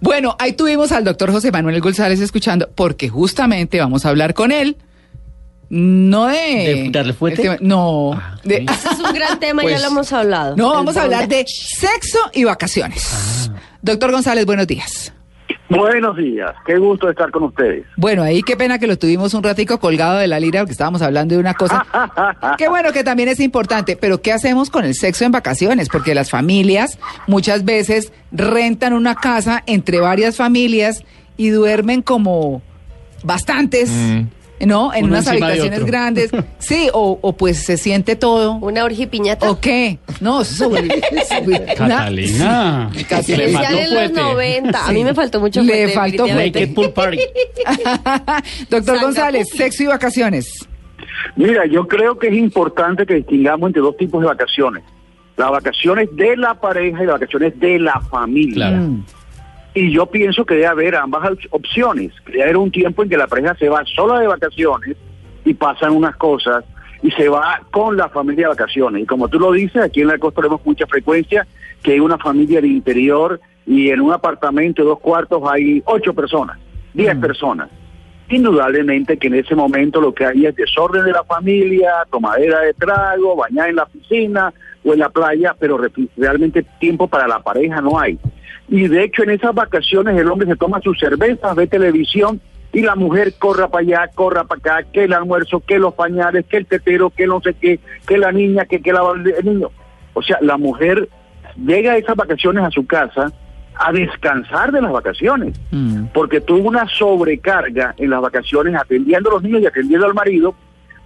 Bueno, ahí tuvimos al doctor José Manuel González escuchando, porque justamente vamos a hablar con él. No de... ¿De darle fuerte? el tema- no. Ah, de- sí. Ese es un gran tema, Pues- ya lo hemos hablado. no, vamos a hablar de sexo y vacaciones. Doctor González, buenos días. Buenos días, qué gusto estar con ustedes. Bueno, ahí qué pena que lo tuvimos un ratico colgado de la lira porque estábamos hablando de una cosa. Qué bueno que también es importante, pero ¿qué hacemos con el sexo en vacaciones? Porque las familias muchas veces rentan una casa entre varias familias y duermen como bastantes, ¿no? En Uno unas habitaciones grandes. Sí, o, o pues se siente todo. Una orgía piñata. ¿O qué? No, una- Catalina. Casi Le faltó Especial en los fuerte. 90. A mí me faltó mucho Le fuerte, faltó definitivamente. Naked Pool Party. Doctor González, sexo y vacaciones. Mira, yo creo que es importante que distingamos entre dos tipos de vacaciones. Las vacaciones de la pareja y las vacaciones de la familia. Claro. Mm. Y yo pienso que debe haber ambas op- opciones. Que debe haber un tiempo en que la pareja se va sola de vacaciones y pasan unas cosas y se va con la familia de vacaciones. Y como tú lo dices, aquí en la costa tenemos mucha frecuencia que hay una familia del interior y en un apartamento de dos cuartos hay ocho personas, diez personas. Indudablemente que en ese momento lo que hay es desorden de la familia, tomadera de trago, bañar en la piscina o en la playa, pero re- realmente tiempo para la pareja no hay. Y de hecho en esas vacaciones el hombre se toma sus cervezas, ve televisión y la mujer corra para allá, corra para acá, que el almuerzo, que los pañales, que el tetero, que no sé qué, que la niña, que, que la, el niño. O sea, la mujer llega a esas vacaciones a su casa a descansar de las vacaciones Mm. porque tuvo una sobrecarga en las vacaciones atendiendo a los niños y atendiendo al marido,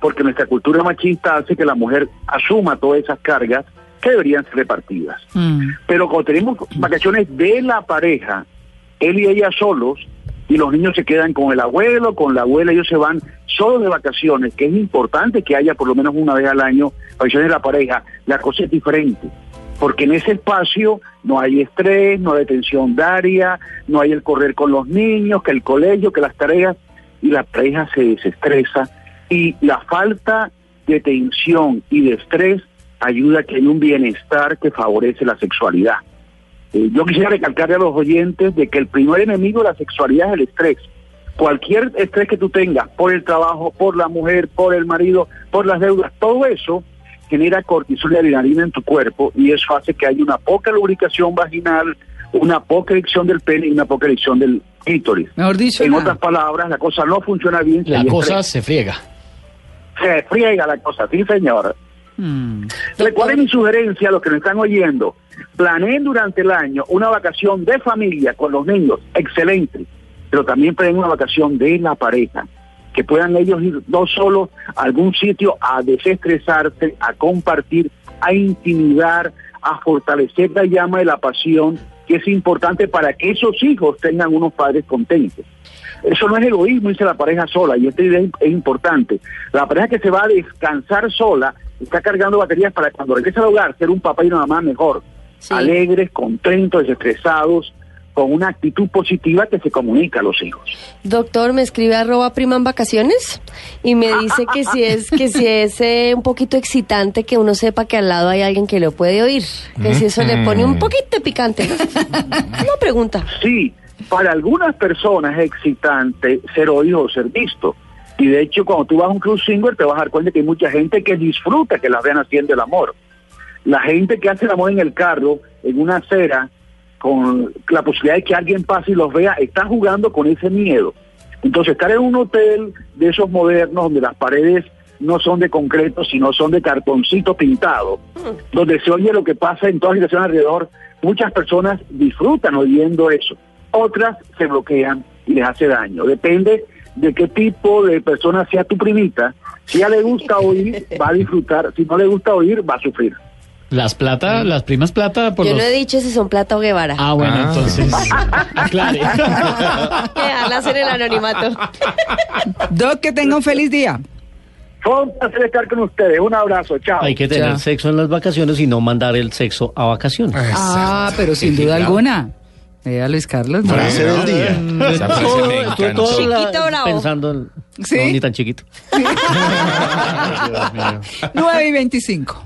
porque nuestra cultura machista hace que la mujer asuma todas esas cargas que deberían ser repartidas. Mm. Pero cuando tenemos vacaciones de la pareja, él y ella solos, y los niños se quedan con el abuelo, con la abuela, ellos se van solos de vacaciones, que es importante que haya por lo menos una vez al año vacaciones de la pareja, la cosa es diferente. Porque en ese espacio no hay estrés, no hay tensión diaria, no hay el correr con los niños, que el colegio, que las tareas, y la pareja se desestresa. Y la falta de tensión y de estrés ayuda a que haya un bienestar que favorece la sexualidad. Eh, yo quisiera recalcarle a los oyentes de que el primer enemigo de la sexualidad es el estrés. Cualquier estrés que tú tengas por el trabajo, por la mujer, por el marido, por las deudas, todo eso genera cortisol y adrenalina en tu cuerpo y eso hace que haya una poca lubricación vaginal, una poca erección del pene y una poca erección del clítoris. Mejor dicho, En nada. otras palabras, la cosa no funciona bien. La hay cosa estrés. se friega. se friega la cosa, sí señor. Mm. Recuerden mi sugerencia a los que nos están oyendo. Planeen durante el año una vacación de familia con los niños, excelente. Pero también planeen una vacación de la pareja. Que puedan ellos ir dos solos a algún sitio a desestresarse, a compartir, a intimidar, a fortalecer la llama de la pasión, que es importante para que esos hijos tengan unos padres contentos. Eso no es egoísmo, dice la pareja sola, y esta idea es es importante. La pareja que se va a descansar sola está cargando baterías para cuando regrese al hogar ser un papá y una mamá mejor, Sí. alegres, contentos, desestresados, con una actitud positiva que se comunica a los hijos. Doctor, me escribe arroba prima en vacaciones y me dice que si es que si es eh, un poquito excitante que uno sepa que al lado hay alguien que lo puede oír, que si eso le pone un poquito de picante. ¿no? Una pregunta. Sí, para algunas personas es excitante ser oído o ser visto. Y de hecho, cuando tú vas a un club swinger, te vas a dar cuenta que hay mucha gente que disfruta que las vean haciendo el amor. La gente que hace el amor en el carro, en una acera, con la posibilidad de que alguien pase y los vea, está jugando con ese miedo. Entonces, estar en un hotel de esos modernos, donde las paredes no son de concreto, sino son de cartoncito pintado, donde se oye lo que pasa en toda situación alrededor, muchas personas disfrutan oyendo eso. Otras se bloquean y les hace daño. Depende de qué tipo de persona sea tu primita. Si a ella le gusta oír, va a disfrutar. Si no le gusta oír, va a sufrir. Las plata, las primas plata por Yo los... no he dicho si son plata o Guevara. Ah, bueno, Ah. entonces... aclare. Dejarlas en el anonimato. Doc, que tenga un feliz día. Fue un placer estar con ustedes. Un abrazo. Chao. Hay que tener sexo en las vacaciones y no mandar el sexo a vacaciones. Ah, pero sin duda alguna. Vea, Luis Carlos. ¿no? Frase del día. Esa frase me la- Chiquito bravo. pensando en... ¿Sí? No, ni tan chiquito. 9 y 25.